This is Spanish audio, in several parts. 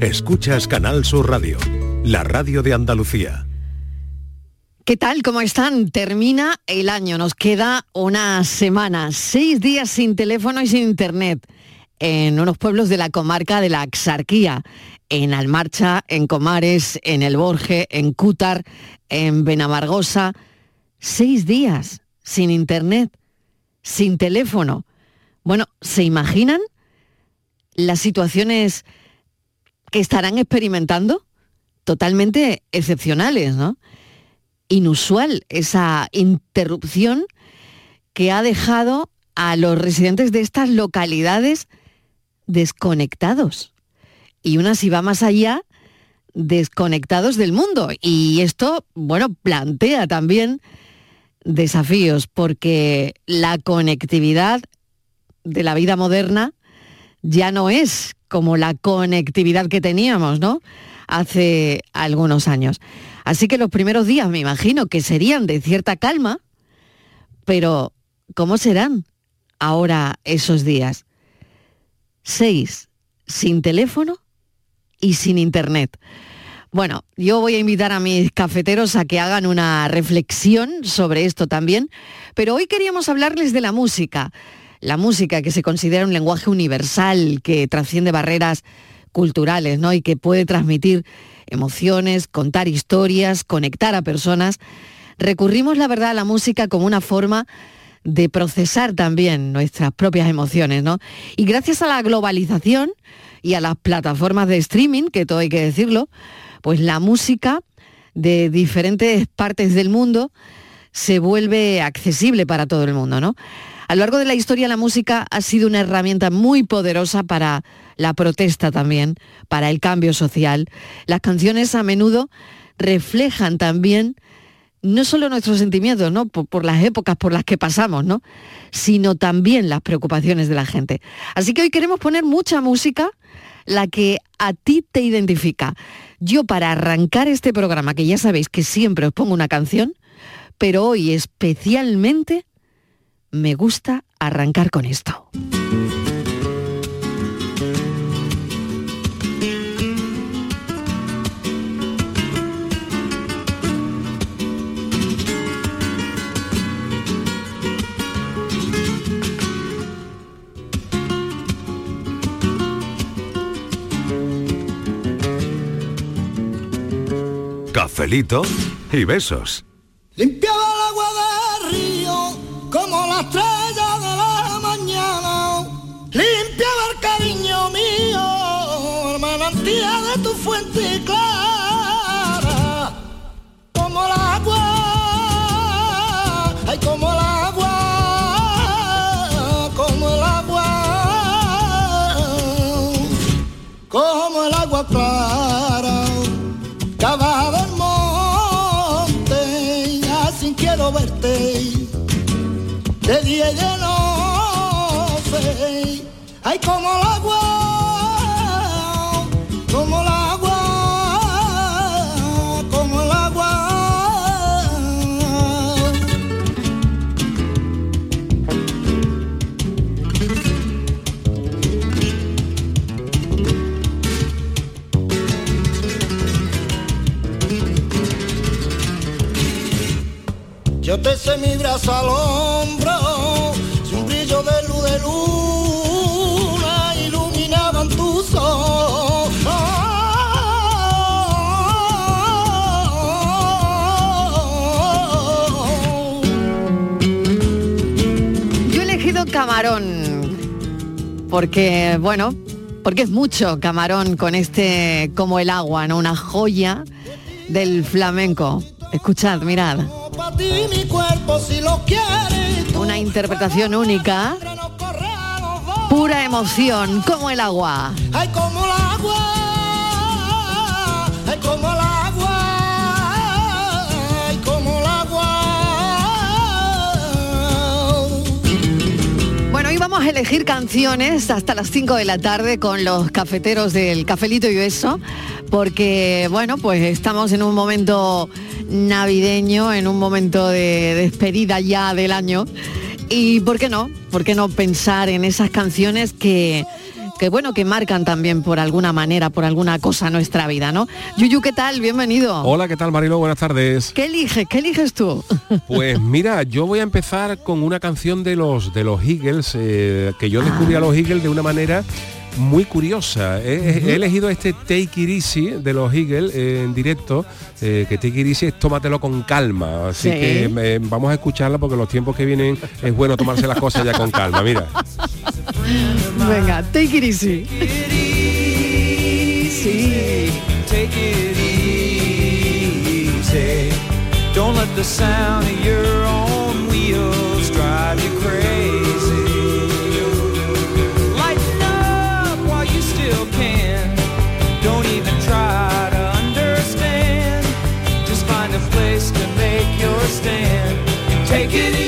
Escuchas Canal Sur Radio, la radio de Andalucía. ¿Qué tal? ¿Cómo están? Termina el año, nos queda una semana, seis días sin teléfono y sin internet en unos pueblos de la comarca de la Axarquía, en Almarcha, en Comares, en El Borge, en Cútar, en Benamargosa. Seis días sin internet, sin teléfono. Bueno, ¿se imaginan las situaciones estarán experimentando? Totalmente excepcionales, ¿no? Inusual esa interrupción que ha dejado a los residentes de estas localidades desconectados. Y una si va más allá, desconectados del mundo. Y esto, bueno, plantea también desafíos, porque la conectividad de la vida moderna ya no es como la conectividad que teníamos, ¿no? Hace algunos años. Así que los primeros días me imagino que serían de cierta calma, pero ¿cómo serán ahora esos días? Seis, sin teléfono y sin internet. Bueno, yo voy a invitar a mis cafeteros a que hagan una reflexión sobre esto también, pero hoy queríamos hablarles de la música la música, que se considera un lenguaje universal, que trasciende barreras culturales, ¿no? Y que puede transmitir emociones, contar historias, conectar a personas. Recurrimos, la verdad, a la música como una forma de procesar también nuestras propias emociones, ¿no? Y gracias a la globalización y a las plataformas de streaming, que todo hay que decirlo, pues la música de diferentes partes del mundo se vuelve accesible para todo el mundo, ¿no? A lo largo de la historia la música ha sido una herramienta muy poderosa para la protesta también, para el cambio social. Las canciones a menudo reflejan también no solo nuestros sentimientos, ¿no? Por, las épocas por las que pasamos, ¿no? Sino también las preocupaciones de la gente. Así que hoy queremos poner mucha música, la que a ti te identifica. Yo para arrancar este programa, que ya sabéis que siempre os pongo una canción, pero hoy especialmente me gusta arrancar con esto. Cafelito y besos. Limpiaba el agua tu fuente clara, como el agua, ay como el agua, como el agua, como el agua clara, cada del monte, así quiero verte de día y de noche. Ay, como el sé mi brazo al hombro, si un brillo de luz de luna iluminaban tus ojos. Yo he elegido camarón, porque, bueno, porque es mucho camarón con este como el agua, ¿no? Una joya del flamenco. Escuchad, mirad. Pa' ti mi cuerpo Una interpretación única, pura emoción, como el agua. Ay, como el agua, ay, como el agua, ay, como el agua. Bueno, hoy vamos a elegir canciones hasta las 5 de la tarde con los cafeteros del Cafelito y eso, porque, bueno, pues estamos en un momento navideño, en un momento de despedida ya del año. Y, ¿por qué no? ¿Por qué no pensar en esas canciones que, que bueno, que marcan también por alguna manera, por alguna cosa nuestra vida, ¿no? Yuyu, ¿qué tal? Bienvenido. Hola, ¿qué tal Marilo? Buenas tardes. ¿Qué eliges? ¿Qué eliges tú? Pues mira, yo voy a empezar con una canción de los de los Eagles, eh, que yo descubrí a los Eagles de una manera muy curiosa. He, elegido este Take It Easy de los Eagles eh, en directo, eh, que Take It Easy es tómatelo con calma. Así que vamos a escucharla porque los tiempos que vienen es bueno tomarse las cosas ya con calma. Mira. Venga, Take It Easy. Take it easy. Don't let the sound of your own wheels drive you crazy. Take it easy.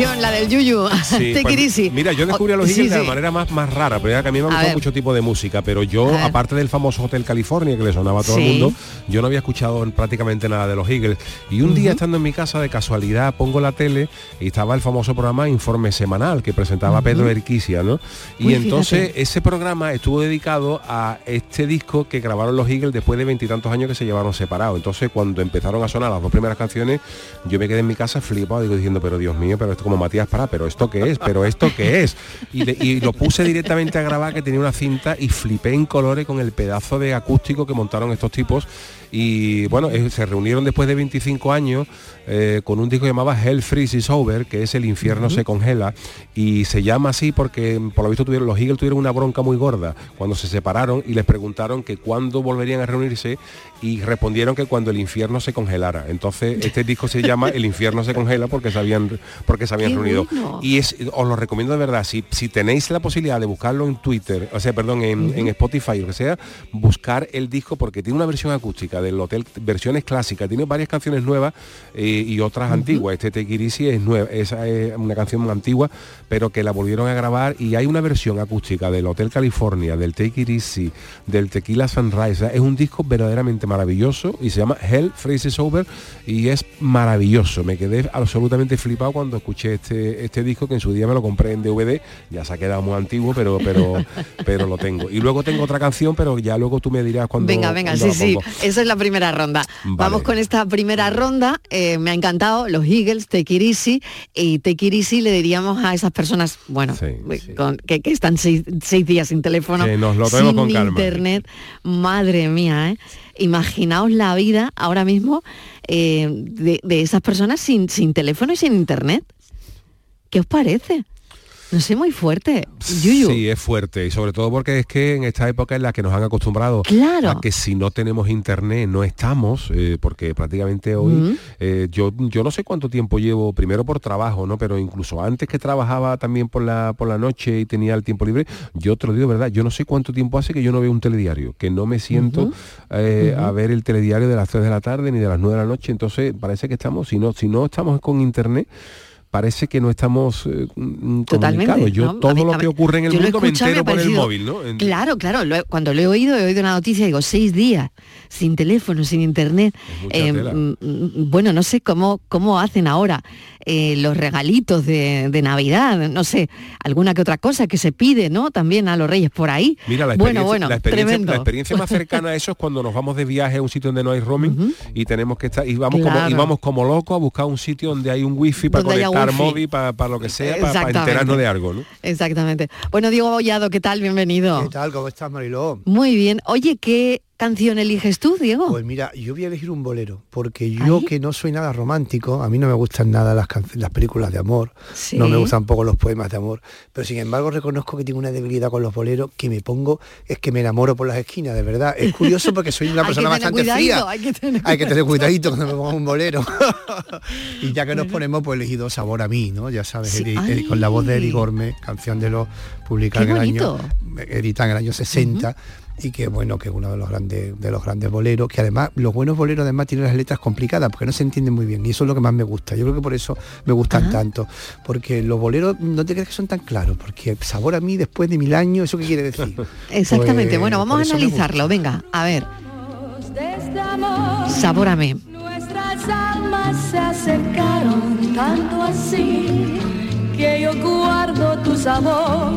La del Yuyu. Pues, mira, yo descubrí a los Eagles de la manera más, más rara, pero ya que a mí me gusta mucho tipo de música, pero yo, aparte del famoso Hotel California que le sonaba a todo el mundo, yo no había escuchado prácticamente nada de los Eagles. Y un día estando en mi casa, de casualidad, pongo la tele y estaba el famoso programa Informe Semanal que presentaba Pedro Erquicia, ¿no? Y entonces ese programa estuvo dedicado a este disco que grabaron los Eagles después de veintitantos años que se llevaron separados. Entonces cuando empezaron a sonar las dos primeras canciones, yo me quedé en mi casa flipado, digo, diciendo, pero Dios mío, pero esto como Matías Pará, pero esto qué es, pero esto qué es. Y, lo puse directamente a grabar que tenía una cinta y flipé en colores con el pedazo de acústico que montaron estos tipos y bueno, eh, se reunieron después de 25 años eh, con un disco que llamaba Hell Freezes Over, que es El infierno se congela, y se llama así porque por lo visto tuvieron, los Eagles tuvieron una bronca muy gorda cuando se separaron y les preguntaron que cuándo volverían a reunirse y respondieron que cuando el infierno se congelara. Entonces este disco se llama El infierno se congela porque se habían, porque se habían reunido. Y es, os lo recomiendo de verdad, si, si tenéis la posibilidad de buscarlo en Twitter, o sea, perdón, en, en Spotify o que sea, buscar el disco porque tiene una versión acústica del hotel, versiones clásicas, tiene varias canciones nuevas eh, y otras antiguas. Este Tequirisi es nueva, esa es una canción antigua, pero que la volvieron a grabar y hay una versión acústica del Hotel California, del Take It del Tequila Sunrise. Es un disco verdaderamente maravilloso y se llama Hell Phrases Over y es maravilloso. Me quedé absolutamente flipado cuando escuché este, este disco que en su día me lo compré en DVD, ya se ha quedado muy antiguo, pero pero pero lo tengo. Y luego tengo otra canción, pero ya luego tú me dirás cuando Venga, venga, sí, sí. Esa es la primera ronda. Vamos con esta primera ronda. Eh, me ha encantado los Eagles, Take It Easy, y Take It Easy le diríamos a esas personas, bueno, que, están seis, días sin teléfono, sin internet. Madre mía, ¿eh? Imaginaos la vida ahora mismo eh, de, esas personas sin, sin teléfono y sin internet. ¿Qué os parece? No sé, muy fuerte. Sí, es fuerte. Y sobre todo porque es que en esta época en la que nos han acostumbrado a que si no tenemos internet no estamos, eh, porque prácticamente hoy eh, yo, yo no sé cuánto tiempo llevo, primero por trabajo, ¿no? Pero incluso antes que trabajaba también por la, por la noche y tenía el tiempo libre, yo te lo digo, ¿verdad? Yo no sé cuánto tiempo hace que yo no veo un telediario, que no me siento eh, a ver el telediario de las 3 de la tarde ni de las 9 de la noche. Entonces parece que estamos, si no, si no estamos con internet, parece que no estamos eh, Totalmente, Yo todo lo que ocurre en el mundo me entero por el móvil, ¿no? Claro, claro. cuando lo he oído, he oído una noticia, digo, seis días sin teléfono, sin internet. Eh, mm, mm, bueno, no sé cómo, cómo hacen ahora eh, los regalitos de, Navidad, no sé, alguna que otra cosa que se pide, ¿no? También a los reyes por ahí. Mira, la experiencia, bueno, bueno, la experiencia, la experiencia más cercana a eso es cuando nos vamos de viaje a un sitio donde no hay roaming y tenemos que estar, y vamos, como, y vamos como locos a buscar un sitio donde hay un wifi para conectar móvil, para, lo que sea, para, enterarnos de algo, ¿no? Exactamente. Bueno, Diego Bollado, ¿qué tal? Bienvenido. ¿Qué tal? ¿Cómo estás, Mariló? Muy bien. Oye, ¿qué canción eliges tú, Diego? Pues mira, yo voy a elegir un bolero, porque yo que no soy nada romántico, a mí no me gustan nada las, las películas de amor, no me gustan poco los poemas de amor, pero sin embargo reconozco que tengo una debilidad con los boleros que me pongo, es que me enamoro por las esquinas, de verdad. Es curioso porque soy una persona bastante fría. Hay que tener, hay que tener cuidadito cuando me pongo un bolero. y ya que nos ponemos, pues elegido Sabor a mí, ¿no? Ya sabes, con la voz de Eri Gorme, canción de los publicada en el año, editada en el año 60 y que bueno, que es uno de los grandes de los grandes boleros, que además los buenos boleros además tienen las letras complicadas porque no se entienden muy bien y eso es lo que más me gusta. Yo creo que por eso me gustan tanto, porque los boleros no te crees que son tan claros, porque sabor a mí después de mil años, ¿eso qué quiere decir? Exactamente, pues, bueno, vamos a analizarlo, venga, a ver. Sabor a mí. Nuestras almas se acercaron tanto así que yo guardo tu sabor,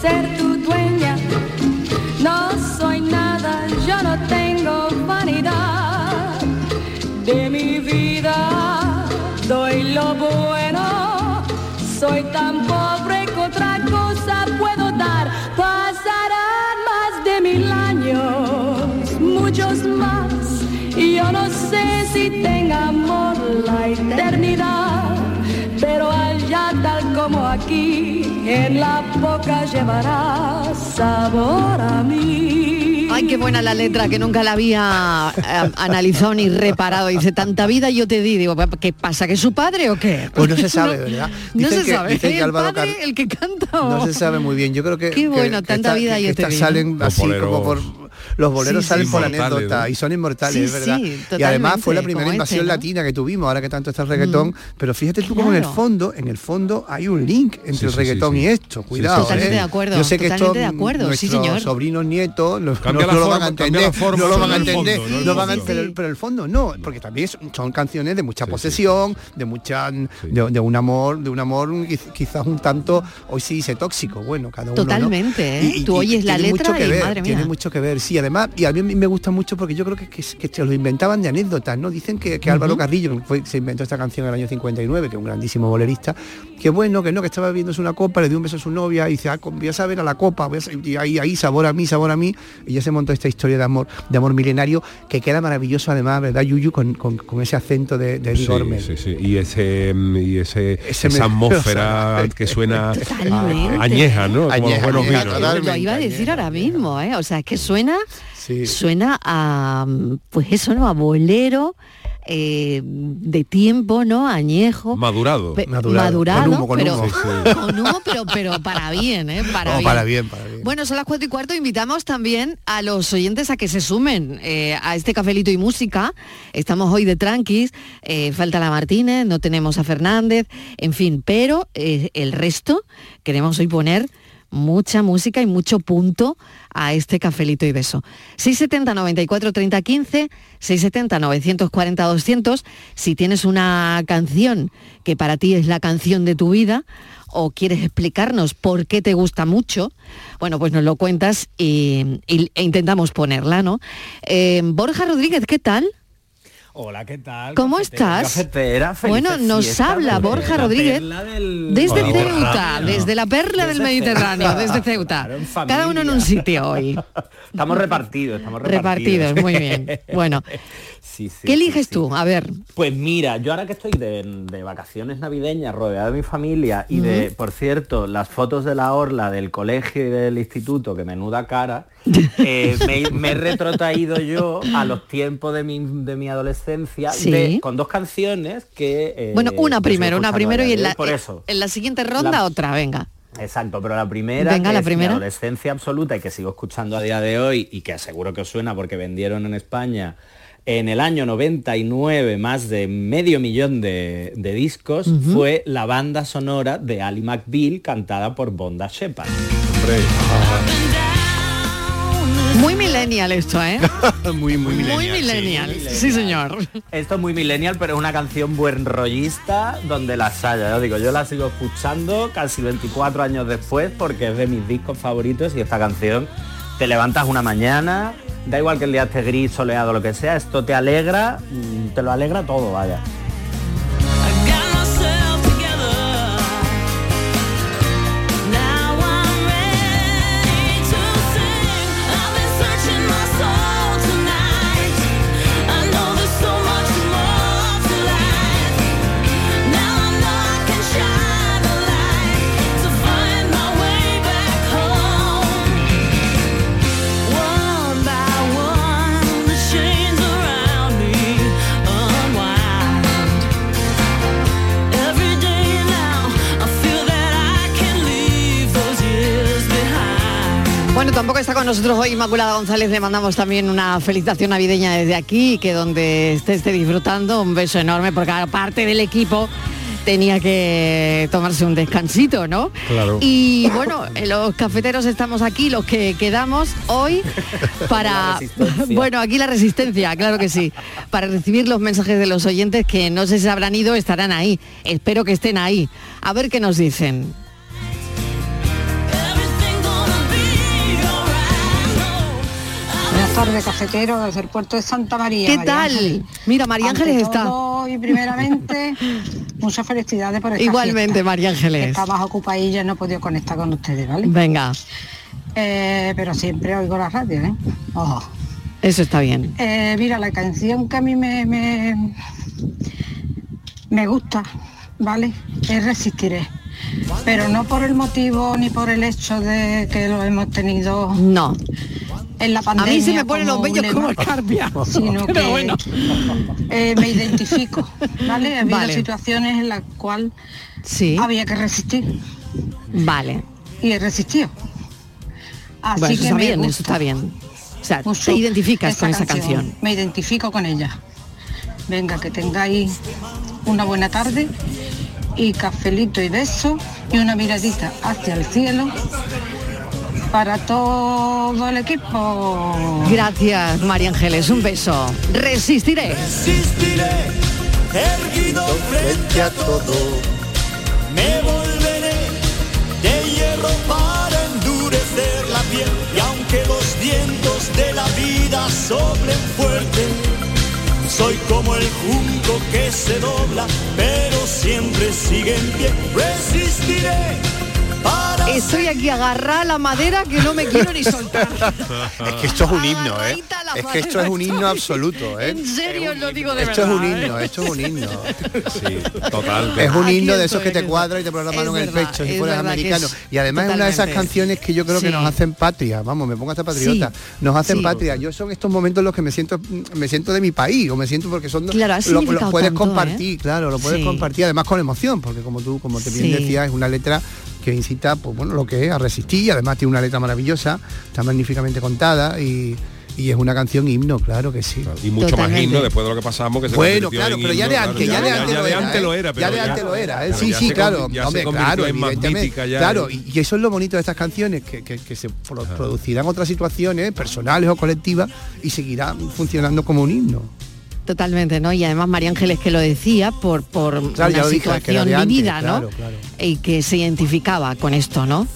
ser tu dueña, no soy nada, yo no tengo vanidad de mi vida. Doy lo bueno, soy tan pobre que otra cosa puedo dar. Pasarán más de mil años, muchos más, y yo no sé si tenga amor la eternidad, como aquí, en la boca llevará sabor a mí. Ay, qué buena la letra, que nunca la había eh, analizado ni reparado. Dice, tanta vida yo te di. Digo, ¿qué pasa? ¿Que es su padre o qué? Pues no se sabe, ¿verdad? no se sabe. el, padre, el que canta. No se sabe muy bien. Yo creo que... Qué bueno, tanta vida yo te di. Salen así como por los boleros salen por anécdota y son inmortales, ¿verdad? y además fue la primera invasión este, latina que tuvimos, ahora que tanto está el reggaetón, mm. pero fíjate tú como en el fondo, en el fondo hay un link entre el reggaetón y esto, cuidado. Totalmente ¿eh? de acuerdo. Yo sé que esto de acuerdo, nuestros sobrinos nietos no, lo van a entender, no lo van a entender, pero, el fondo no, porque también son canciones de mucha posesión, de mucha de, un amor, de un amor quizás un tanto hoy sí dice tóxico, bueno, cada uno Totalmente, ¿eh? tú oyes la letra y madre mía. Tiene mucho que ver, sí, además y a mí me gusta mucho porque yo creo que, que, se lo inventaban de anécdotas, ¿no? Dicen que, Álvaro Carrillo, que se inventó esta canción en el año 59, que es un grandísimo bolerista, que bueno, que no, que estaba bebiéndose una copa, le dio un beso a su novia y dice, ah, voy a saber a la copa, y ahí, ahí, sabor a mí, sabor a mí, y ya se montó esta historia de amor, de amor milenario, que queda maravilloso además, ¿verdad, Yuyu? Con, ese acento de, de sí, sí, sí, y ese, y ese, esa atmósfera que suena añeja, ¿no? Añeja, Como Lo iba a decir ahora mismo, ¿eh? O sea, es que suena Suena a, pues eso, ¿no? A bolero. Eh, de tiempo, ¿no? Añejo. Madurado. madurado. Con humo, pero, pero, para bien, ¿eh? Para, bien. para bien. Para bien. Bueno, son las cuatro y cuarto. Invitamos también a los oyentes a que se sumen eh, a este cafelito y música. Estamos hoy de tranquis. Eh, falta la Martínez, no tenemos a Fernández, en fin, pero el resto queremos hoy poner mucha música y mucho punto a este cafelito y beso. 670 94 30 15, 670 940 200. Si tienes una canción que para ti es la canción de tu vida o quieres explicarnos por qué te gusta mucho, bueno, pues nos lo cuentas y, e intentamos ponerla, ¿no? Eh, Borja Rodríguez, ¿qué tal? Hola, ¿qué tal? ¿Cómo estás? bueno, nos habla Borja Rodríguez desde Ceuta, desde la perla del Mediterráneo, desde Ceuta. Cada uno en un sitio hoy. Estamos repartidos, estamos repartidos. muy bien. Bueno, ¿qué eliges tú? A ver. Pues mira, yo ahora que estoy de, vacaciones navideñas, rodeado de mi familia y de, por cierto, las fotos de la orla del colegio y del instituto, que menuda cara, eh, me, he retrotraído yo a los tiempos de mi, de mi adolescencia con dos canciones que... Eh, bueno, una primero, una primero y en la, en la siguiente ronda otra, venga. Exacto, pero la primera, Venga, la primera. adolescencia absoluta y que sigo escuchando a día de hoy y que aseguro que os suena porque vendieron en España en el año 99 más de medio millón de, discos, fue la banda sonora de Ali McBeal cantada por Bonda Shepard. Muy millennial esto, ¿eh? muy, muy millennial. Muy millennial, sí, señor. Esto es muy millennial, pero es una canción buen rollista donde las haya. Yo digo, yo la sigo escuchando casi 24 años después porque es de mis discos favoritos y esta canción te levantas una mañana, da igual que el día esté gris, soleado, lo que sea, esto te alegra, mm, te lo alegra todo, vaya. Bueno, tampoco está con nosotros hoy Inmaculada González. Le mandamos también una felicitación navideña desde aquí, que donde esté, esté disfrutando, un beso enorme, porque aparte del equipo tenía que tomarse un descansito, ¿no? Claro. Y bueno, los cafeteros estamos aquí, los que quedamos hoy para... Bueno, aquí la resistencia, claro que sí. Para recibir los mensajes de los oyentes que no sé si habrán ido, estarán ahí. Espero que estén ahí. A ver qué nos dicen. Tardes, cafetero, desde el puerto de Santa María. ¿Qué tal? Mira, María Ángeles está. Y primeramente, muchas felicidades por esta Igualmente, María Ángeles. Estaba ocupadilla y no he podido conectar con ustedes, ¿vale? Venga. Eh, pero siempre oigo la radio, ¿eh? Eso está bien. Eh, mira, la canción que a mí me, me, me gusta, ¿vale? Es Resistiré. Pero no por el motivo ni por el hecho de que lo hemos tenido. No en la pandemia. A mí se me ponen los bellos como escarpia. Sino que bueno. eh, me identifico, ¿vale? Ha habido situaciones en las cuales sí. había que resistir. Vale. Y he resistido. Así bueno, eso que está bien, eso está bien. O sea, te identificas con esa canción. Me identifico con ella. Venga, que tengáis una buena tarde y cafelito y beso y una miradita hacia el cielo para todo el equipo. Gracias, María Ángeles. Un beso. Resistiré. Resistiré, erguido frente a todo. Me volveré de hierro para endurecer la piel. Y aunque los vientos como el junco que se dobla, pero siempre sigue en pie. Resistiré Estoy aquí agarrada a la madera que no me quiero ni soltar. es que esto es un himno, ¿eh? Es que esto es un himno absoluto, ¿eh? En serio lo digo de esto verdad. Esto es un himno, esto es un himno. Sí, total. Es un himno de esos que te cuadra y te mano en el pecho si fueras americano. Y además es una de esas canciones que yo creo que nos hacen patria. Vamos, me pongo hasta patriota. Nos hacen patria. Yo son estos momentos en los que me siento me siento de mi país o me siento porque son claro, lo, lo, puedes ¿eh? compartir, claro, lo puedes compartir además con emoción, porque como tú como te bien decías, es una letra que incita, pues bueno, lo que es a resistir, y además tiene una letra maravillosa, está magníficamente contada y, y es una canción himno, claro que sí. Y mucho más himno después de lo que pasamos, que se Bueno, claro, pero ya de antes, ya, de antes, ya, lo de era, antes ¿eh? lo era, pero ya de antes lo era, ¿eh? sí, sí, claro, hombre, claro, evidentemente, claro, y, eso es lo bonito de estas canciones, que, que, que se producirán otras situaciones personales o colectivas y seguirán funcionando como un himno. Totalmente, ¿no? Y además María Ángeles que lo decía por, por una situación vivida, ¿no? Y que se identificaba con esto, ¿no?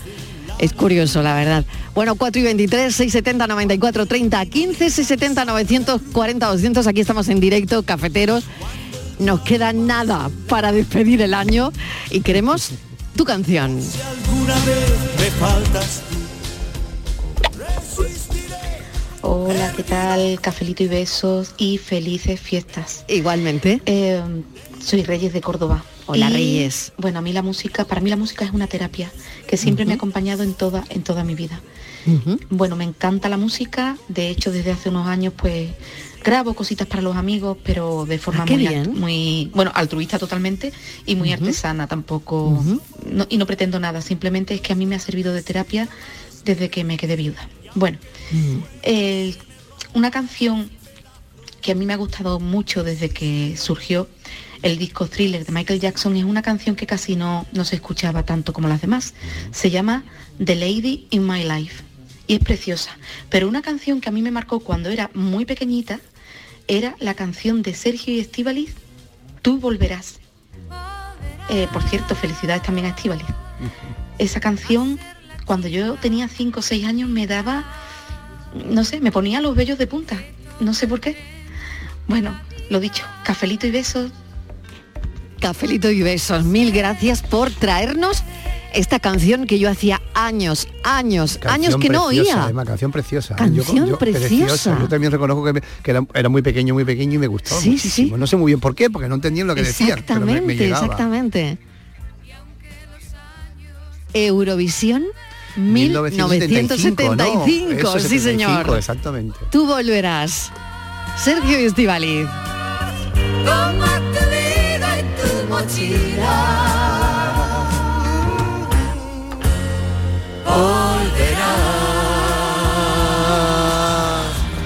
Es curioso, la verdad. Bueno, 4 y 23, 670, 94, 30, 15, 670, 940, 200. Aquí estamos en directo, cafeteros. Nos queda nada para despedir el año y queremos tu canción. Si alguna vez me faltas Hola, ¿qué tal? Cafelito y besos y felices fiestas. Igualmente. Eh, soy Reyes de Córdoba. Hola, Reyes. Bueno, a mí la música, para mí la música es una terapia que siempre me ha acompañado en toda, en toda mi vida. Bueno, me encanta la música. De hecho, desde hace unos años, pues grabo cositas para los amigos, pero de forma Ah, muy, bien. muy, bueno, altruista totalmente y muy artesana tampoco. no, y no pretendo nada, simplemente es que a mí me ha servido de terapia desde que me quedé viuda. Bueno, el, una canción que a mí me ha gustado mucho desde que surgió el disco Thriller de Michael Jackson es una canción que casi no, no se escuchaba tanto como las demás. Se llama The Lady in My Life y es preciosa. Pero una canción que a mí me marcó cuando era muy pequeñita era la canción de Sergio y Estíbaliz, Tú volverás. Eh, por cierto, felicidades también a Estíbaliz. Esa canción, cuando yo tenía 5 o 6 años, me daba, no sé, me ponía los vellos de punta. No sé por qué. Bueno, lo dicho, cafelito y besos. Cafelito y besos. Mil gracias por traernos esta canción que yo hacía años, años, años que no oía. Además, canción preciosa. Canción preciosa. Yo también reconozco que, era, muy pequeño, muy pequeño y me gustó muchísimo. No sé muy bien por qué, porque no entendía lo que decían. Exactamente, exactamente. Eurovisión 1975, sí señor. Exactamente. Tú volverás. Sergio Estivaliz. tu mochila.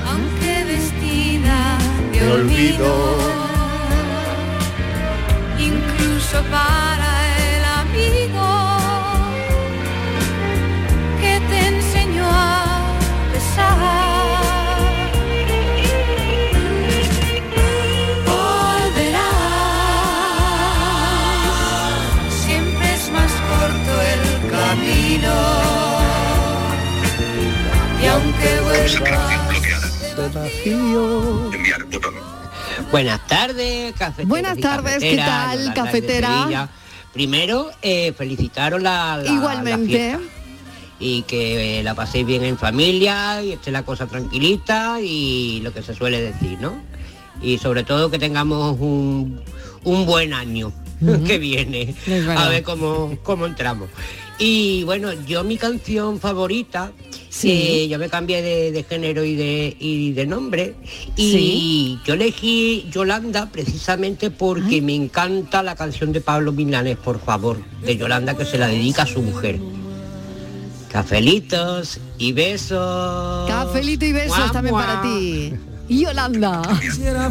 aunque vestida de olvido, incluso para Buenas tardes, cafetera. Buenas tardes, ¿qué tal, cafetera? Primero, eh, felicitaros la, Igualmente. y que la paséis bien en familia y esté la cosa tranquilita y lo que se suele decir, ¿no? Y sobre todo que tengamos un, buen año que viene. A ver cómo, cómo entramos. Y bueno, yo mi canción favorita, sí. Eh, yo me cambié de, género y de, de nombre, y yo elegí Yolanda precisamente porque me encanta la canción de Pablo Milanes, por favor, de Yolanda que se la dedica a su mujer. Cafelitos y besos. Cafelito y besos también para ti. Yolanda. Quisiera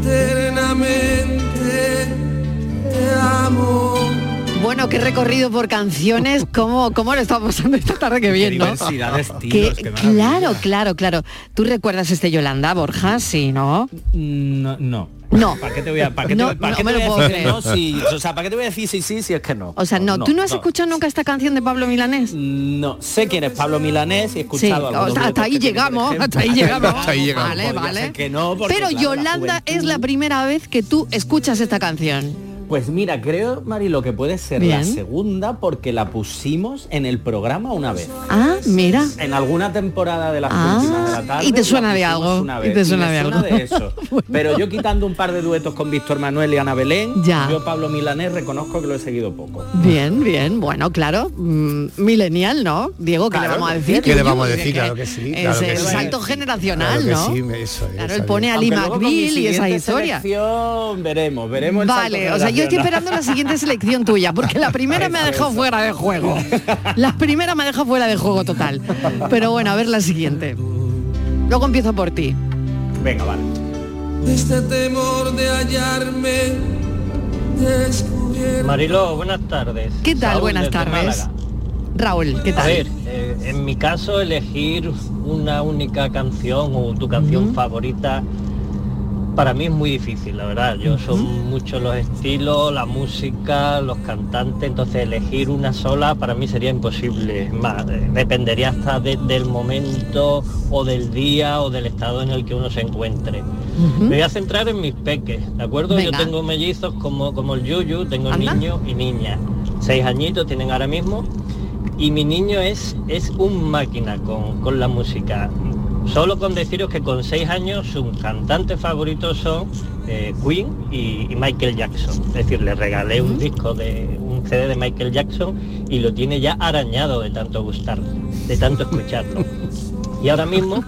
eternamente, te amo. Bueno, qué recorrido por canciones, cómo, cómo lo estamos pasando esta tarde que bien, ¿no? Diversidad de estilos, claro, claro, claro. ¿Tú recuerdas este Yolanda, Borja? Sí, ¿no? No, no. No. ¿Para qué te voy a, para qué te, para qué te voy a decir no? Si, o sea, ¿para qué te voy a decir sí, sí, si es que no? O sea, no, ¿tú no has escuchado nunca esta canción de Pablo Milanés? No, sé quién es Pablo Milanés y he escuchado sí, hasta, ahí llegamos, hasta ahí llegamos, hasta ahí llegamos. Vale, vale. Que no, Pero Yolanda es la primera vez que tú escuchas esta canción. Pues mira, creo, Mari, lo que puede ser la segunda porque la pusimos en el programa una vez. Ah, mira. En alguna temporada de las ah, últimas de la tarde. Y te suena de algo. y te suena de algo. de eso. Pero yo quitando un par de duetos con Víctor Manuel y Ana Belén, ya. yo Pablo Milanés reconozco que lo he seguido poco. Bien, bien. Bueno, claro. Mm, milenial, ¿no? Diego, ¿qué le vamos a decir? ¿Qué le vamos a decir? Claro que sí. es el salto generacional, ¿no? Sí, eso, claro, él pone a Lee McBeal y esa historia. Veremos, veremos. vale, o sea, yo estoy esperando la siguiente selección tuya, porque la primera me ha dejado fuera de juego. La primera me ha dejado fuera de juego total. Pero bueno, a ver la siguiente. Luego empiezo por ti. Venga, vale. Este temor de hallarme Mariló, buenas tardes. ¿Qué tal? buenas tardes. Raúl, ¿qué tal? A ver, eh, en mi caso elegir una única canción o tu canción favorita para mí es muy difícil, la verdad. Yo son muchos los estilos, la música, los cantantes, entonces elegir una sola para mí sería imposible. Más, eh, dependería hasta del momento o del día o del estado en el que uno se encuentre. Me voy a centrar en mis peques, ¿de acuerdo? Yo tengo mellizos como, como el Yuyu, tengo niño y niña. Seis añitos tienen ahora mismo. Y mi niño es, es un máquina con, con la música Solo con deciros que con seis años sus cantantes favoritos son eh, Queen y, Michael Jackson. Es decir, le regalé un disco de un CD de Michael Jackson y lo tiene ya arañado de tanto gustarlo, de tanto escucharlo. Y ahora mismo,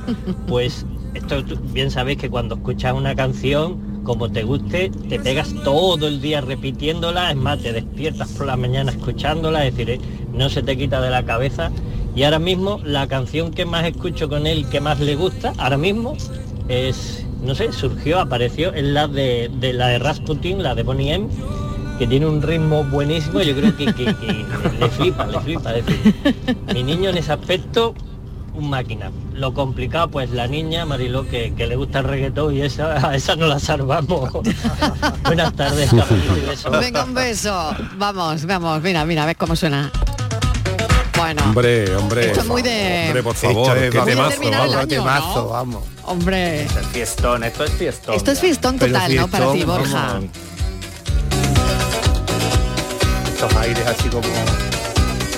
pues esto bien sabéis que cuando escuchas una canción, como te guste, te pegas todo el día repitiéndola, es más, te despiertas por la mañana escuchándola, es decir, no se te quita de la cabeza. Y ahora mismo la canción que más escucho con él, que más le gusta, ahora mismo, es, no sé, surgió, apareció, en la de, la de Rasputin, la de Bonnie M, que tiene un ritmo buenísimo, yo creo que, le flipa, le flipa. mi niño en ese aspecto un máquina. Lo complicado, pues la niña, Mariló, que, que le gusta el reggaetón y esa, a esa no la salvamos. Buenas tardes, Venga, un beso. Vamos, vamos, mira, mira, ves cómo suena. Bueno. Hombre, hombre. Esto es muy de. Hombre, por favor, esto es vamos, temazo, vamos. Hombre. Esto es fiestón, esto es fiestón. Esto es fiestón total, ¿no? Para ti, Borja. Estos aires así como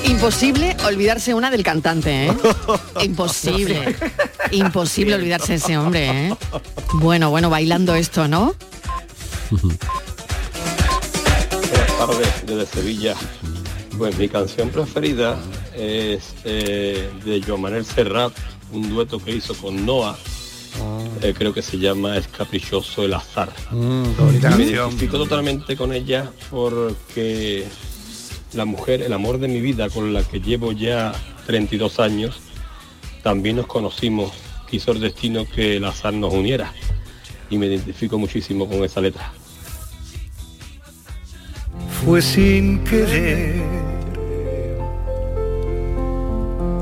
Imposible olvidarse una del cantante, ¿eh? Imposible. Imposible olvidarse de ese hombre, ¿eh? Bueno, bueno, bailando esto, ¿no? Buenas tardes desde Sevilla. Pues mi canción preferida es eh, de Joan Manuel Serrat, un dueto que hizo con Noah. Eh, creo que se llama Es caprichoso el azar. Mm, me identifico totalmente con ella porque la mujer, el amor de mi vida con la que llevo ya 32 años, también nos conocimos, quiso el destino que el azar nos uniera y me identifico muchísimo con esa letra. Fue sin querer,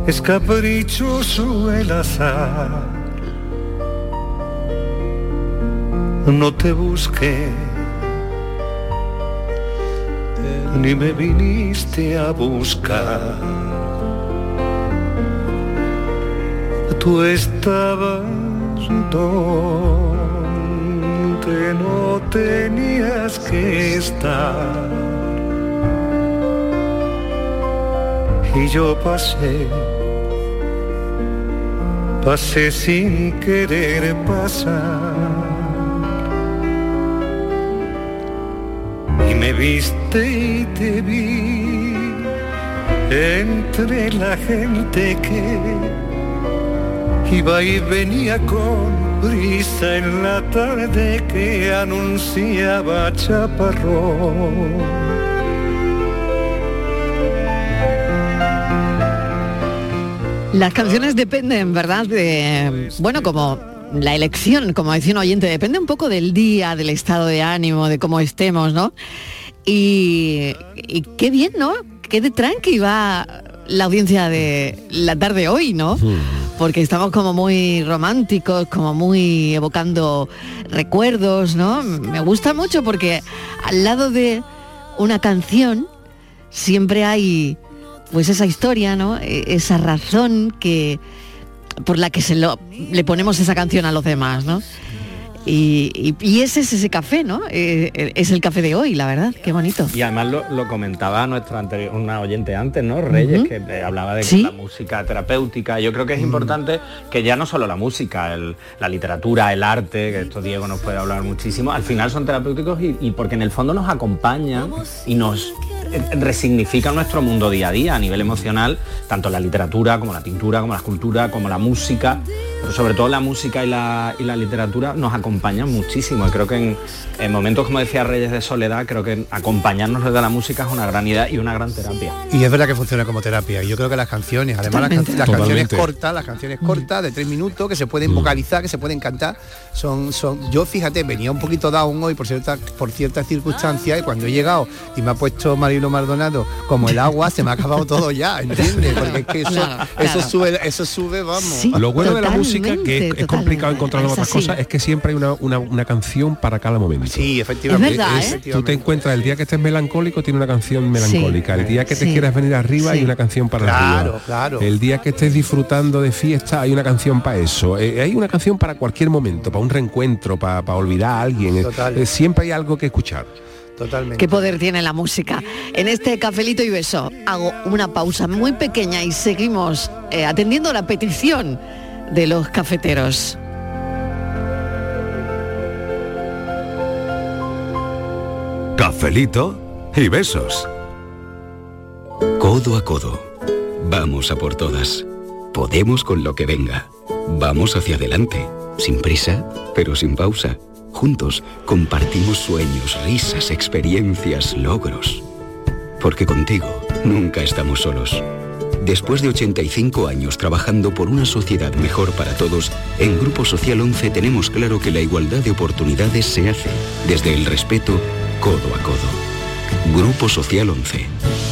es caprichoso el azar, no te busqué ni me viniste a buscar. Tú estabas donde no tenías que estar. Y yo pasé, pasé sin querer pasar. me viste y te vi entre la gente que iba y venía con brisa en la tarde que anunciaba chaparrón. Las canciones dependen, ¿verdad? De, bueno, como la elección, como decía un oyente, depende un poco del día, del estado de ánimo, de cómo estemos, ¿no? Y, qué bien, ¿no? Qué de tranqui va la audiencia de la tarde hoy, ¿no? Hmm. Porque estamos como muy románticos, como muy evocando recuerdos, ¿no? Me gusta mucho porque al lado de una canción siempre hay pues esa historia, ¿no? E, esa razón que por la que se le ponemos esa canción a los demás, ¿no? Y, ese es ese café, ¿no? Eh, eh, es el café de hoy, la verdad, qué bonito. Y además lo, comentaba nuestra anterior, una oyente antes, ¿no? Reyes, que eh, hablaba de la música terapéutica. Yo creo que es mm. importante que ya no solo la música, la literatura, el arte, que esto Diego nos puede hablar muchísimo, al final son terapéuticos y, porque en el fondo nos acompañan y nos resignifica nuestro mundo día a día a nivel emocional, tanto la literatura como la pintura, como la escultura, como la música, pero sobre todo la música y la, y la literatura nos acompañan muchísimo. Y creo que en, momentos, como decía Reyes de Soledad, creo que acompañarnos desde la música es una gran idea y una gran terapia. Y es verdad que funciona como terapia. Yo creo que las canciones, además las, canciones cortas, las canciones cortas de tres minutos, que se pueden mm. vocalizar, que se pueden cantar, son, son. Yo fíjate, venía un poquito down hoy por ciertas por ciertas circunstancias y cuando he llegado y me ha puesto Marilo Maldonado como el agua, se me ha acabado todo ya, ¿entiendes? Porque es que eso, sube, eso sube, vamos. Lo bueno de la música, que es, complicado encontrar otras cosas, es que siempre hay una, canción para cada momento. Sí, efectivamente. ¿eh? Tú te encuentras el día que estés melancólico tiene una canción melancólica. El día que te quieras venir arriba hay una canción para claro, Claro, El día que estés disfrutando de fiesta hay una canción para eso. Eh, hay una canción para cualquier momento, para un reencuentro, para, olvidar a alguien. Eh, siempre hay algo que escuchar. Totalmente. Qué poder tiene la música. En este cafelito y beso hago una pausa muy pequeña y seguimos atendiendo la petición de los cafeteros. Cafelito y besos. Codo a codo. Vamos a por todas. Podemos con lo que venga. Vamos hacia adelante. Sin prisa, pero sin pausa. Juntos compartimos sueños, risas, experiencias, logros. Porque contigo nunca estamos solos. Después de 85 años trabajando por una sociedad mejor para todos, en Grupo Social 11 tenemos claro que la igualdad de oportunidades se hace desde el respeto codo a codo. Grupo Social 11.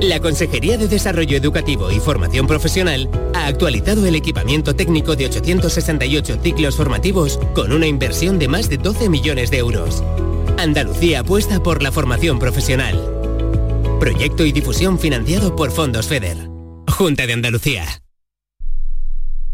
La Consejería de Desarrollo Educativo y Formación Profesional ha actualizado el equipamiento técnico de 868 ciclos formativos con una inversión de más de 12 millones de euros. Andalucía apuesta por la formación profesional. Proyecto y difusión financiado por Fondos FEDER. Junta de Andalucía.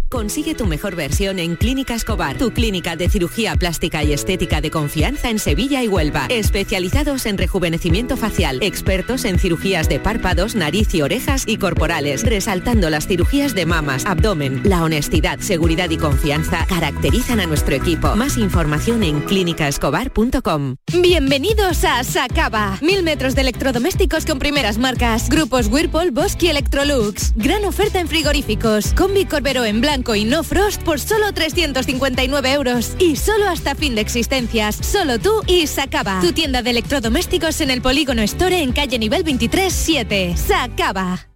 Consigue tu mejor versión en Clínica Escobar, tu clínica de cirugía plástica y estética de confianza en Sevilla y Huelva. Especializados en rejuvenecimiento facial, expertos en cirugías de párpados, nariz y orejas y corporales, resaltando las cirugías de mamas, abdomen. La honestidad, seguridad y confianza caracterizan a nuestro equipo. Más información en clínicaescobar.com. Bienvenidos a Sacaba. Mil metros de electrodomésticos con primeras marcas. Grupos Whirlpool, Bosque y Electrolux. Gran oferta en frigoríficos. Combi Corbero en blanco y no frost por solo 359 euros. Y solo hasta fin de existencias. Solo tú y Sacaba. Tu tienda de electrodomésticos en el Polígono Store en calle nivel 23 7. Sacaba.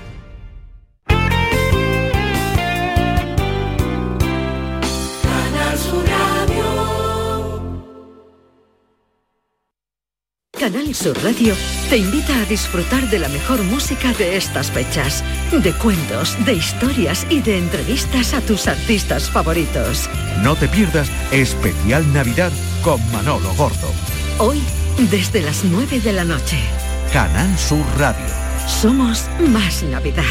Canal Sur Radio te invita a disfrutar de la mejor música de estas fechas, de cuentos, de historias y de entrevistas a tus artistas favoritos. No te pierdas Especial Navidad con Manolo Gordo. Hoy, desde las 9 de la noche. Canal Sur Radio. Somos más Navidad.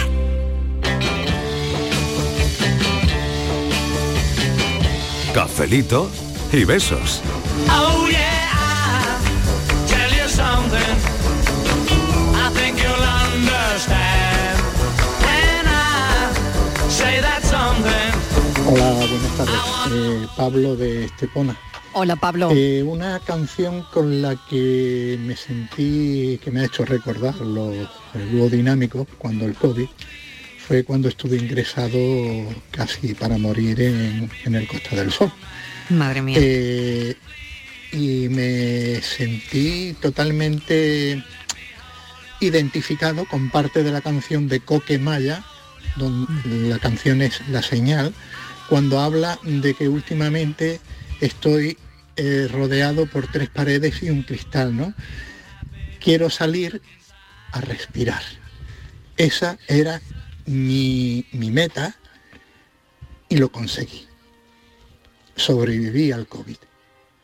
Cafelito y besos. Oh yeah, Hola, buenas tardes. Eh, Pablo de Estepona. Hola Pablo. Eh, una canción con la que me sentí, que me ha hecho recordar lo, el dúo dinámico cuando el COVID fue cuando estuve ingresado casi para morir en, en el Costa del Sol. Madre mía. Eh, y me sentí totalmente identificado con parte de la canción de Coque Maya, donde la canción es La Señal, cuando habla de que últimamente estoy eh, rodeado por tres paredes y un cristal, ¿no? Quiero salir a respirar. Esa era mi, mi meta y lo conseguí. Sobreviví al COVID.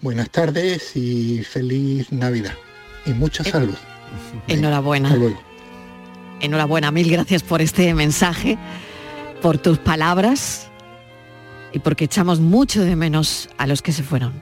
Buenas tardes y feliz Navidad. Y mucha salud. Enhorabuena. Hasta luego. Enhorabuena, mil gracias por este mensaje, por tus palabras y porque echamos mucho de menos a los que se fueron.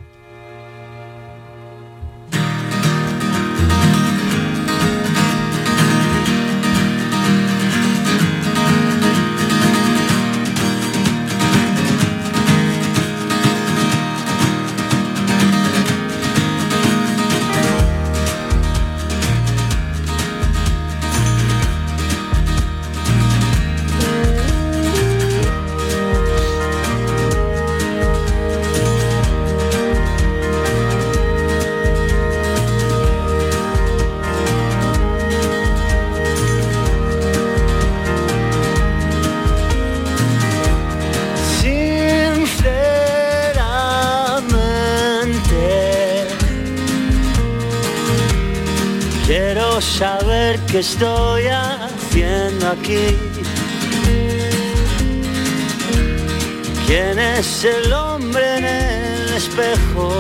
Qué estoy haciendo aquí. ¿Quién es el hombre en el espejo?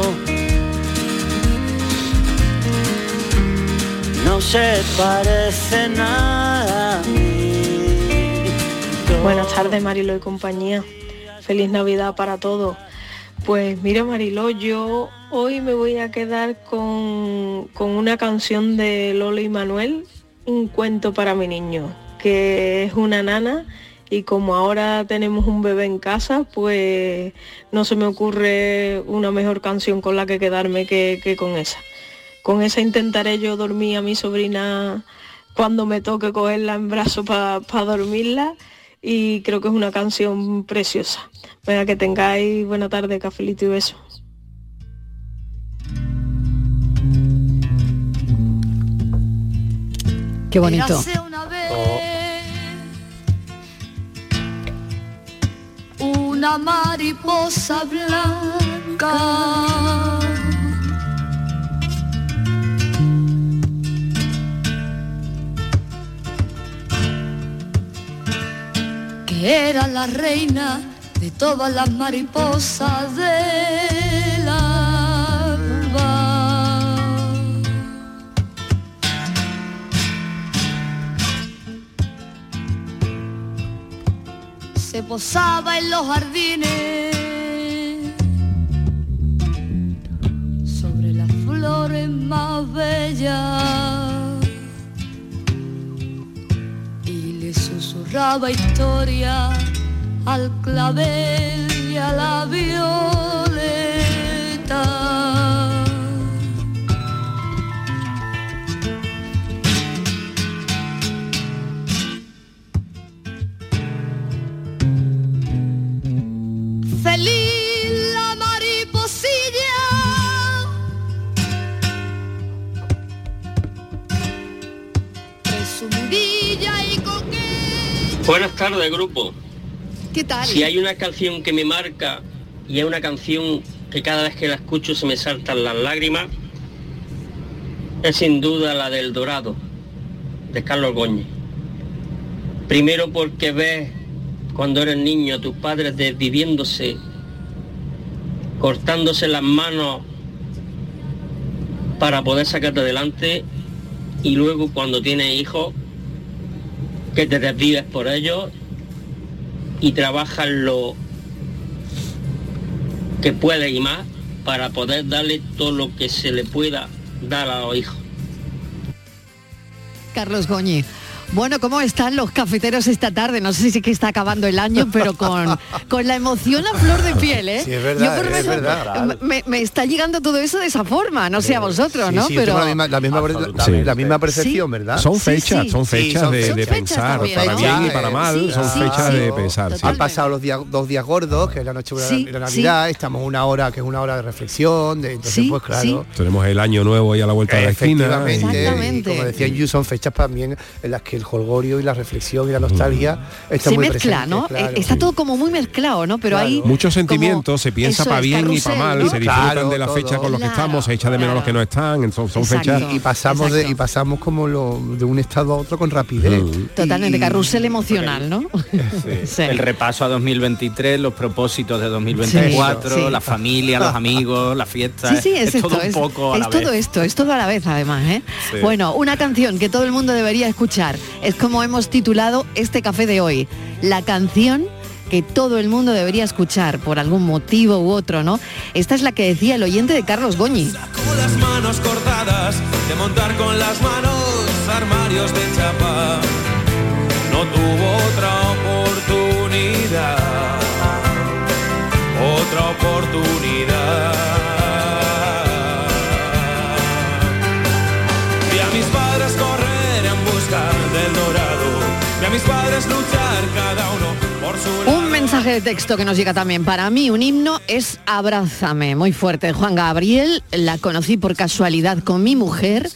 No se parece nada a mí. Buenas tardes, Marilo y compañía. Feliz Navidad para todos. Pues mira Marilo, yo hoy me voy a quedar con, con una canción de Lolo y Manuel, un cuento para mi niño, que es una nana y como ahora tenemos un bebé en casa, pues no se me ocurre una mejor canción con la que quedarme que, con esa. Con esa intentaré yo dormir a mi sobrina cuando me toque cogerla en brazos para dormirla y creo que es una canción preciosa. Venga, que tengáis buena tarde, cafelito y beso. Qué bonito. Una mariposa blanca. que era la reina de todas las mariposas del alba. Se posaba en los jardines sobre las flores más bellas y le susurraba historia al clavel y a la violeta. Buenas tardes, grupo. ¿Qué tal? Si hay una canción que me marca y es una canción que cada vez que la escucho se me saltan las lágrimas, es sin duda la del Dorado, de Carlos Goñi. Primero porque ves cuando eres niño a tus padres desviviéndose, cortándose las manos para poder sacarte adelante y luego cuando tienes hijos que te desvives por ellos y trabajas lo que puedes y más para poder darle todo lo que se le pueda dar a los hijos. Carlos Goñi. Bueno, ¿cómo están los cafeteros esta tarde? No sé si es que está acabando el año, pero con, con la emoción a flor de piel, ¿eh? Sí, es verdad, Yo por es verdad. Me, me está llegando todo eso de esa forma, no sé a vosotros, ¿no? Sí, pero la misma, la misma, perce- la misma percepción, ¿verdad? Son fechas, son Sí, fechas son de, fechas. pensar, también, para ¿no? bien y para mal, son sí, fechas sí. de pensar. sí. Han pasado los días, dos días gordos, que es la noche de la- Sí, de la Navidad, estamos una hora que es una hora de reflexión, de, entonces Sí, pues claro. Tenemos el año nuevo ahí a la vuelta de la esquina. Efectivamente, y Exactamente. como decía Yu, son fechas también en las que el holgorio y la reflexión y la nostalgia están se muy mezcla, ¿no? claro. Eh, Está todo como muy mezclado, ¿no? Pero hay Muchos sentimientos, se piensa para es, bien y para mal, ¿no? se disfrutan Claro, de la todo. fecha con los que estamos, se echa de menos a los que no están, son, son fechas. y pasamos de, y pasamos como lo, de un estado a otro con rapidez. Totalmente, Y- carrusel emocional, ¿no? Sí. El repaso a 2023, los propósitos de 2024, Sí, sí. la familia, los amigos, la fiesta. Sí, sí, es, todo esto, un es, poco a la es todo esto, es todo a la vez además, ¿eh? Sí. Bueno, una canción que todo el mundo debería escuchar. Es como hemos titulado este café de hoy. La canción que todo el mundo debería escuchar por algún motivo u otro, ¿no? Esta es la que decía el oyente de Carlos Goñi. Las manos cortadas, de montar con las manos armarios de chapa. No tuvo otra oportunidad, otra oportunidad. Mensaje de texto que nos llega también. Para mí un himno es Abrázame, muy fuerte. Juan Gabriel, la conocí por casualidad con mi mujer.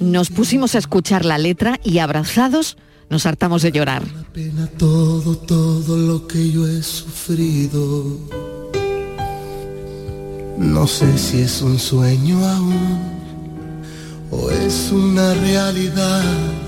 Nos pusimos a escuchar la letra y abrazados nos hartamos de llorar. todo, todo lo que yo he sufrido. No sé si es un sueño aún o es una realidad.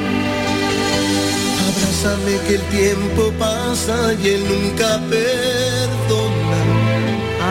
Abrázame que el tiempo pasa y él nunca perdona.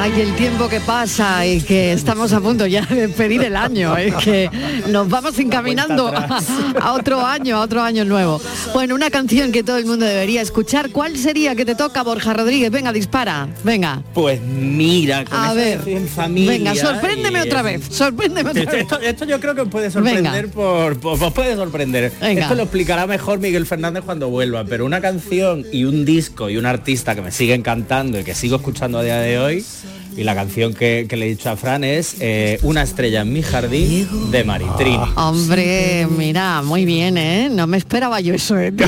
Ay, el tiempo que pasa y que estamos a punto ya de pedir el año, es que nos vamos encaminando a, a, otro año, a otro año nuevo. Bueno, una canción que todo el mundo debería escuchar. ¿Cuál sería que te toca, Borja Rodríguez? Venga, dispara, venga. Pues mira, con a ver, en familia. Venga, sorpréndeme otra vez, sorpréndeme otra esto, vez. Esto, esto, yo creo que puede sorprender por, por, os puede sorprender. Venga. Esto lo explicará mejor Miguel Fernández cuando vuelva, pero una canción y un disco y un artista que me sigue encantando y que sigo escuchando a día de hoy y la canción que, que, le he dicho a Fran es eh, Una estrella en mi jardín de Maritrini. Ah. Hombre, mira, muy bien, ¿eh? No me esperaba yo eso, ¿eh? que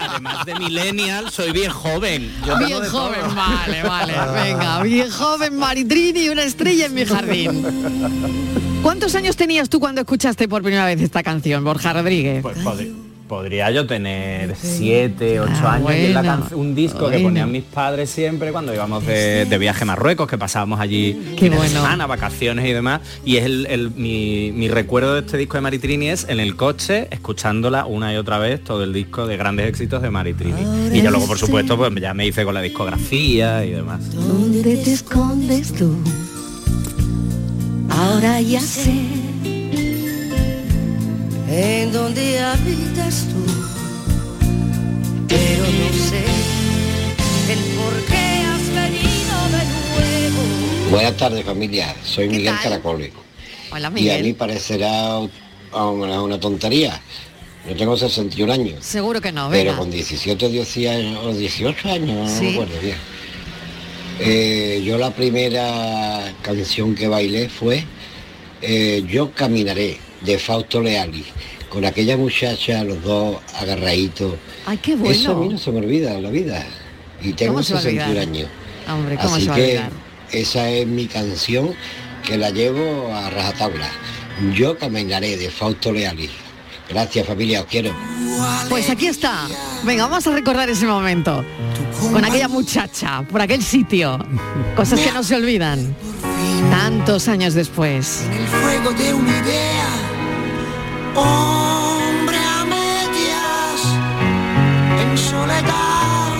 además de millennial soy bien joven. Yo bien joven, todo. vale, vale. Venga, bien joven Maritrini, una estrella en mi jardín. ¿Cuántos años tenías tú cuando escuchaste por primera vez esta canción, Borja Rodríguez? Pues podría yo tener siete, ocho ah, años bueno, y la un disco bueno. que ponían mis padres siempre cuando íbamos de, de viaje a Marruecos, que pasábamos allí Qué bueno. semana, vacaciones y demás. Y es el, el mi, mi, recuerdo de este disco de Maritrini es en el coche, escuchándola una y otra vez, todo el disco de grandes éxitos de Maritrini. Ahora y yo luego, por supuesto, pues ya me hice con la discografía y demás. ¿Dónde te escondes tú? Ahora ya sé en donde habitas tú, pero no sé el por qué has venido de nuevo. Buenas tardes familia, soy Miguel tal? Caracoli. Hola, Y a Miguel. mí parecerá una, tontería. Yo tengo 61 años, Seguro que no, pero venga. con 17 o 18 años, o 18 años, no Sí. me acuerdo bien. Eh, yo la primera canción que bailé fue eh, Yo caminaré, de Fausto Leali, con aquella muchacha, los dos agarraditos. Ay, qué Eso a mí bueno. no se me olvida en la vida. Y tengo ¿Cómo se va a 61 olvidar? años. Hombre, ¿cómo Así se va a que olvidar? esa es mi canción que la llevo a rajatabla. Yo caminaré de Fausto Leali. Gracias familia, os quiero. Pues aquí está. Venga, vamos a recordar ese momento. Con aquella muchacha, por aquel sitio. Cosas que no se olvidan. Tantos años después. el fuego de una idea. Hombre a medias, en soledad.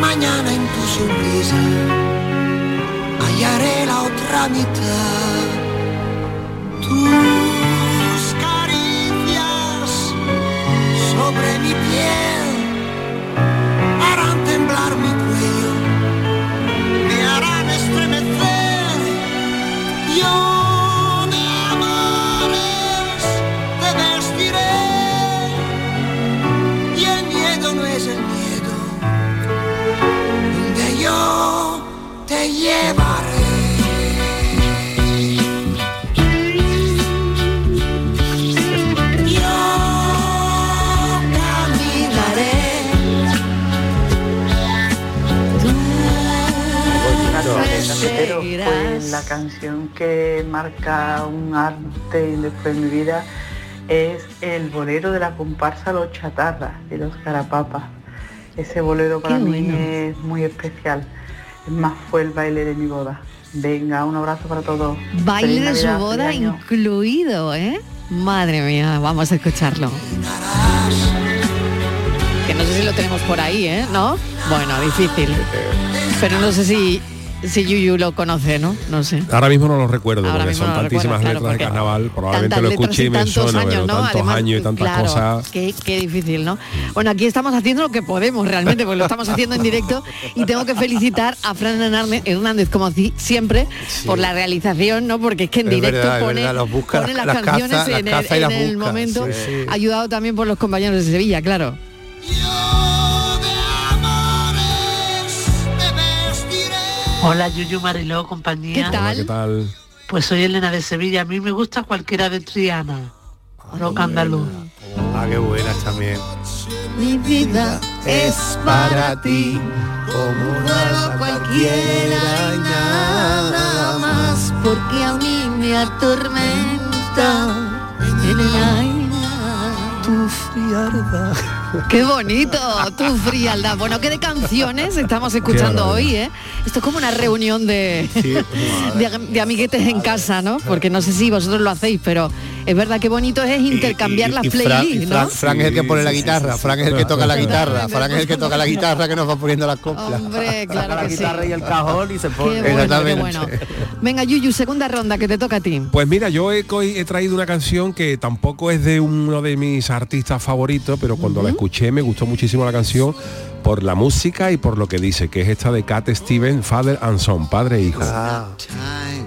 Mañana en tu sonrisa hallaré la otra mitad. Tus caricias sobre mi piel marca un arte después de mi vida es el bolero de la comparsa Los Chatarras de los Carapapas. Ese bolero para Qué mí bueno. es muy especial. Es más, fue el baile de mi boda. Venga, un abrazo para todos. Baile Feliz de su boda incluido, ¿eh? Madre mía, vamos a escucharlo. Que no sé si lo tenemos por ahí, ¿eh? ¿No? Bueno, difícil. Pero no sé si, si Yuyu lo conoce, ¿no? No sé. Ahora mismo no lo recuerdo, Ahora porque son no tantísimas recuerdo, claro, letras de carnaval, probablemente lo escuché y me suena, años, pero ¿no? tantos Además, años y tantas claro, cosas. Qué, qué difícil, ¿no? Bueno, aquí estamos haciendo lo que podemos realmente, porque lo estamos haciendo en directo y tengo que felicitar a Fran Hernández, Hernández como si- siempre, por la realización, ¿no? Porque es que en Es directo verdad, pone, verdad, los busca, pone las, las canciones caza- las en el, en el busca, momento, sí, sí. ayudado también por los compañeros de Sevilla, claro. Hola Yuyu Mariló, compañía. ¿Qué tal? Hola, ¿qué tal? Pues soy Elena de Sevilla, a mí me gusta cualquiera de Triana, rock andaluz. Ah, qué buena también. Mi vida es para ti, como un cualquiera y nada más, porque a mí me atormenta en el aire tu frialdad. Qué bonito, tu frialdad. Bueno, ¿qué de canciones estamos escuchando hoy, eh? Esto es como una reunión de, de, de amiguetes en casa, ¿no? Porque no sé si vosotros lo hacéis, pero es verdad que bonito es intercambiar las playlists, ¿no? Frank es el que pone la guitarra, Frank es el que toca la guitarra, Frank es el que toca la guitarra que nos va poniendo las coplas. Hombre, claro la que sí. guitarra y el cajón y se pone. Qué bueno, qué bueno. Venga, Yuyu, segunda ronda que te toca a ti. Pues mira, yo he, traído una canción que tampoco es de uno de mis artistas favoritos, pero cuando la escuché me gustó muchísimo la canción por la música y por lo que dice, que es esta de Cat Steven, Father and Son, padre e hijo. Time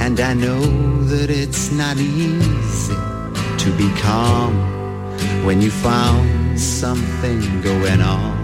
And I know that it's not easy to be calm when you found something going on.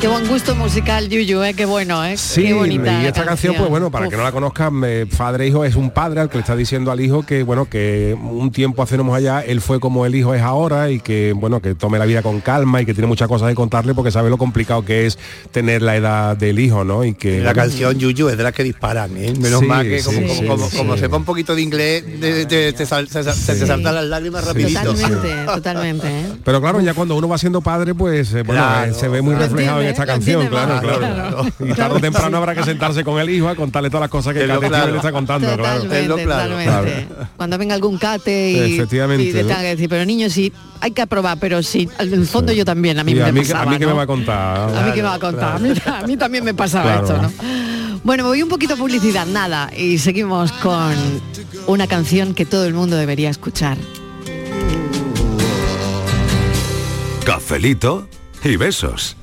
Qué buen gusto musical, Yuyu, ¿eh? Qué bueno, ¿eh? Sí, Qué bonita y esta canción, pues bueno, para Uf. que no la conozcan, eh, padre e hijo es un padre al que le está diciendo al hijo que, bueno, que un tiempo hace no allá, él fue como el hijo es ahora y que, bueno, que tome la vida con calma y que tiene muchas cosas que contarle porque sabe lo complicado que es tener la edad del hijo, ¿no? Y que La canción Yuyu es de las que disparan, ¿eh? Menos Sí, mal que sí, como, como, sí, como, sí. como sepa un poquito de inglés, de- de- te, sal- se, se te saltan las lágrimas rapidito. Totalmente, totalmente, ¿eh? Pero claro, ya cuando uno va siendo padre, pues eh, bueno, Claro, eh, se ve muy claro. reflejado esta canción, claro, más, claro. claro. Y tarde o temprano habrá que sentarse con el hijo a contarle todas las cosas que claro. le está contando. Totalmente, claro, totalmente. Cuando venga algún cate y, Efectivamente, y te ¿no? tenga que decir, pero niño, sí, hay que aprobar, pero sí, en el fondo yo también, a mí Y me a mí, pasaba, a mí que ¿no? me va a contar. A mí que me va a contar, a, mí, a mí también me pasaba Claro. esto, ¿no? Bueno, me voy un poquito a publicidad, nada, y seguimos con una canción que todo el mundo debería escuchar. Cafelito y besos.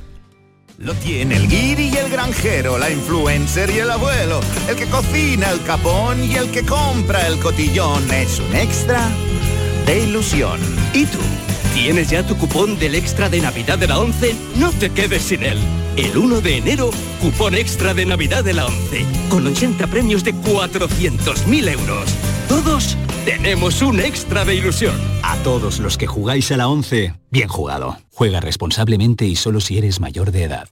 Lo tiene el guiri y el granjero, la influencer y el abuelo, el que cocina el capón y el que compra el cotillón. Es un extra de ilusión. ¿Y tú? ¿Tienes ya tu cupón del extra de Navidad de la 11? No te quedes sin él. El 1 de enero, cupón extra de Navidad de la 11, con 80 premios de 400.000 euros. Todos tenemos un extra de ilusión. A todos los que jugáis a la 11, bien jugado. Juega responsablemente y solo si eres mayor de edad.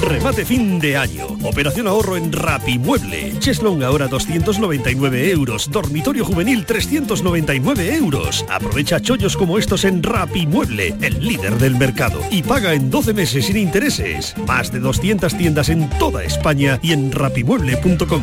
Remate fin de año. Operación ahorro en Rapimueble. Cheslong ahora 299 euros. Dormitorio juvenil 399 euros. Aprovecha chollos como estos en Rapimueble, el líder del mercado. Y paga en 12 meses sin intereses. Más de 200 tiendas en toda España y en rapimueble.com.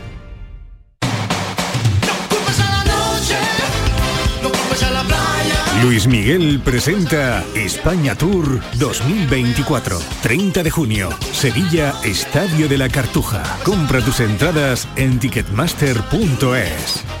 Luis Miguel presenta España Tour 2024. 30 de junio, Sevilla, Estadio de la Cartuja. Compra tus entradas en ticketmaster.es.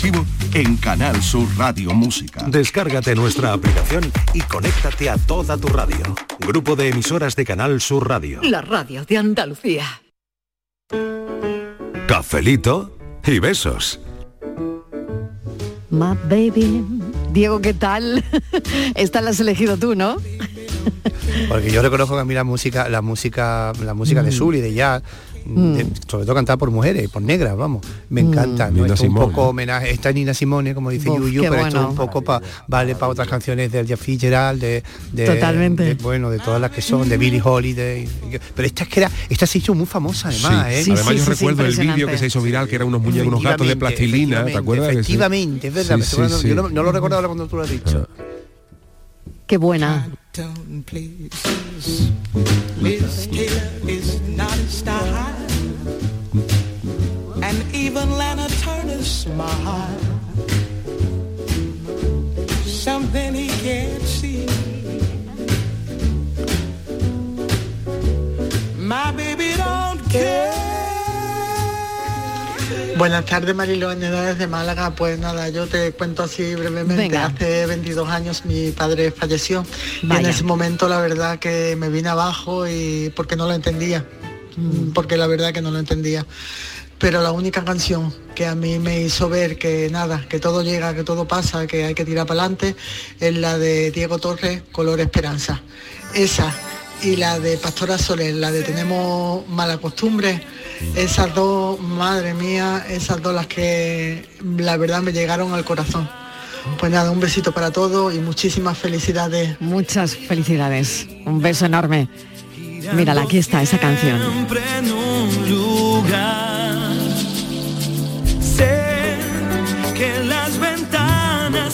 en Canal Sur Radio Música. Descárgate nuestra aplicación y conéctate a toda tu radio. Grupo de emisoras de Canal Sur Radio. La radio de Andalucía. Cafelito y besos. My baby. Diego, ¿qué tal? Esta la has elegido tú, ¿no? Porque yo reconozco que a mí la música, la música, la música de Sul y de jazz Mm. sobre todo cantada por mujeres, por negras, vamos. Me mm. encanta. ¿no? es un poco homenaje. Esta Nina Simone, como dice Yuyu, pero esto es un poco pa, vale para otras canciones del Jeff Fitzgerald, de, de, Totalmente. bueno, de todas las que son, de Billie Holiday. Pero esta es que era, esta se hizo muy famosa además, ¿eh? además yo recuerdo el vídeo que se hizo viral, que era unos muñecos, unos gatos de plastilina, ¿te acuerdas? Efectivamente, es verdad. yo no, lo recordaba cuando tú lo has dicho. Ah. Qué buena. Even Lana Turner smile. Something he can't see. My baby don't care. Buenas tardes, Marilo desde Málaga. Pues nada, yo te cuento así brevemente. Hace 22 años mi padre falleció y en ese momento la verdad que me vine abajo y porque no lo entendía, mm. porque la verdad que no lo entendía. Pero la única canción que a mí me hizo ver que nada, que todo llega, que todo pasa, que hay que tirar para adelante, es la de Diego Torres, Color Esperanza. Esa y la de Pastora Soler, la de Tenemos mala costumbre, esas dos, madre mía, esas dos las que la verdad me llegaron al corazón. Pues nada, un besito para todos y muchísimas felicidades. Muchas felicidades, un beso enorme. Mírala, aquí está esa canción.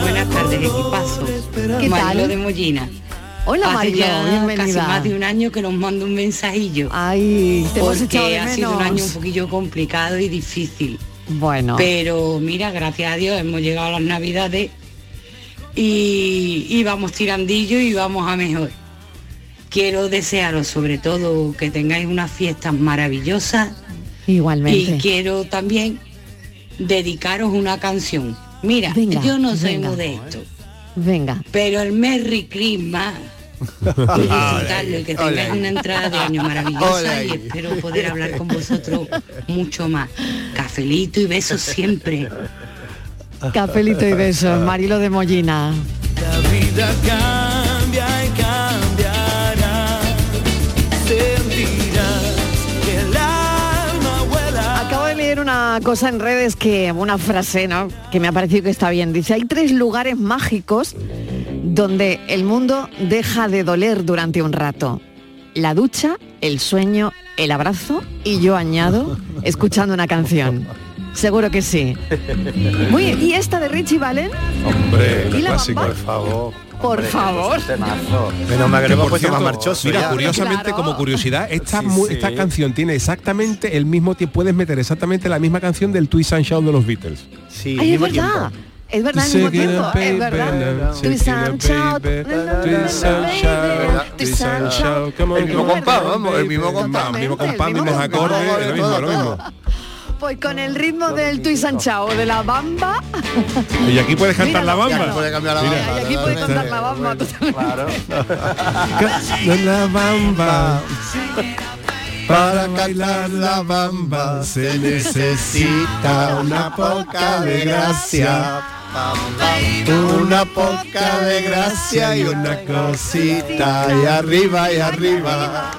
Buenas tardes, equipazo. ¿Qué tal? de Mollina. Hola Mario, bienvenida. Casi más de un año que nos manda un mensajillo. Ay, te porque ha sido un año un poquillo complicado y difícil. Bueno. Pero mira, gracias a Dios hemos llegado a las navidades y, vamos tirandillo y vamos a mejor. Quiero desearos sobre todo que tengáis unas fiestas maravillosas. Igualmente. Y quiero también dedicaros una canción. Mira, yo no soy modesto. Venga. Pero el Merry Christmas y disfrutarlo y que tengáis una entrada de año maravillosa y espero poder hablar con vosotros mucho más. Cafelito y besos siempre. Cafelito y besos, Marilo de Mollina. La vida una cosa en redes que, una frase, ¿no? Que me ha parecido que está bien. Dice, hay tres lugares mágicos donde el mundo deja de doler durante un rato. La ducha, el sueño, el abrazo y yo añado escuchando una canción. Seguro que sí. Muy. ¿Y esta de Richie Valen? Hombre, ¿Y la clásico, por favor. Por favor. Menos mal que hemos puesto más marchoso. Mira, curiosamente, como curiosidad, esta, esta canción tiene exactamente el mismo tiempo, puedes meter exactamente la misma canción del Twist and Shout de los Beatles. Sí, Ay, es verdad. Es verdad, el mismo tiempo, es verdad. Twist and shout, twist and shout, El mismo compás, vamos, el mismo compás. El mismo compás, mismos acordes, lo mismo, lo mismo. Pues con el ritmo del tuisanchao, de la bamba. Y aquí puedes cantar la bamba. Puede cambiar la bamba. y aquí puedes cantar la bamba. Claro. la bamba. Para bailar la bamba se necesita una poca de gracia Una poca de gracia y una cosita y arriba y arriba.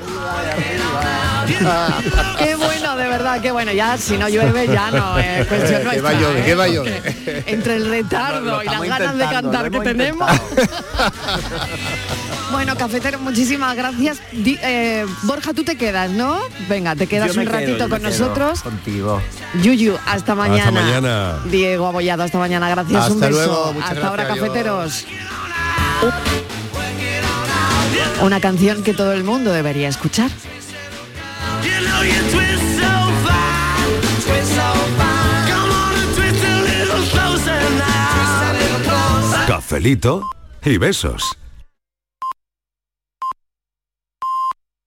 Verdad, qué bueno. Ya si no llueve ya no es cuestión ¿Qué va a llover? ¿Qué va a llover? Entre el retardo y las ganas de cantar que tenemos. bueno, cafetero, muchísimas gracias. Eh, Borja, tú te quedas, ¿no? Venga, te quedas un ratito con nosotros. Contigo. Yuyu, hasta mañana. Hasta mañana. Diego Abollado, hasta mañana. Gracias, hasta un beso. Luego, hasta ahora, cafeteros. Una canción que todo el mundo debería escuchar. Cafelito y besos.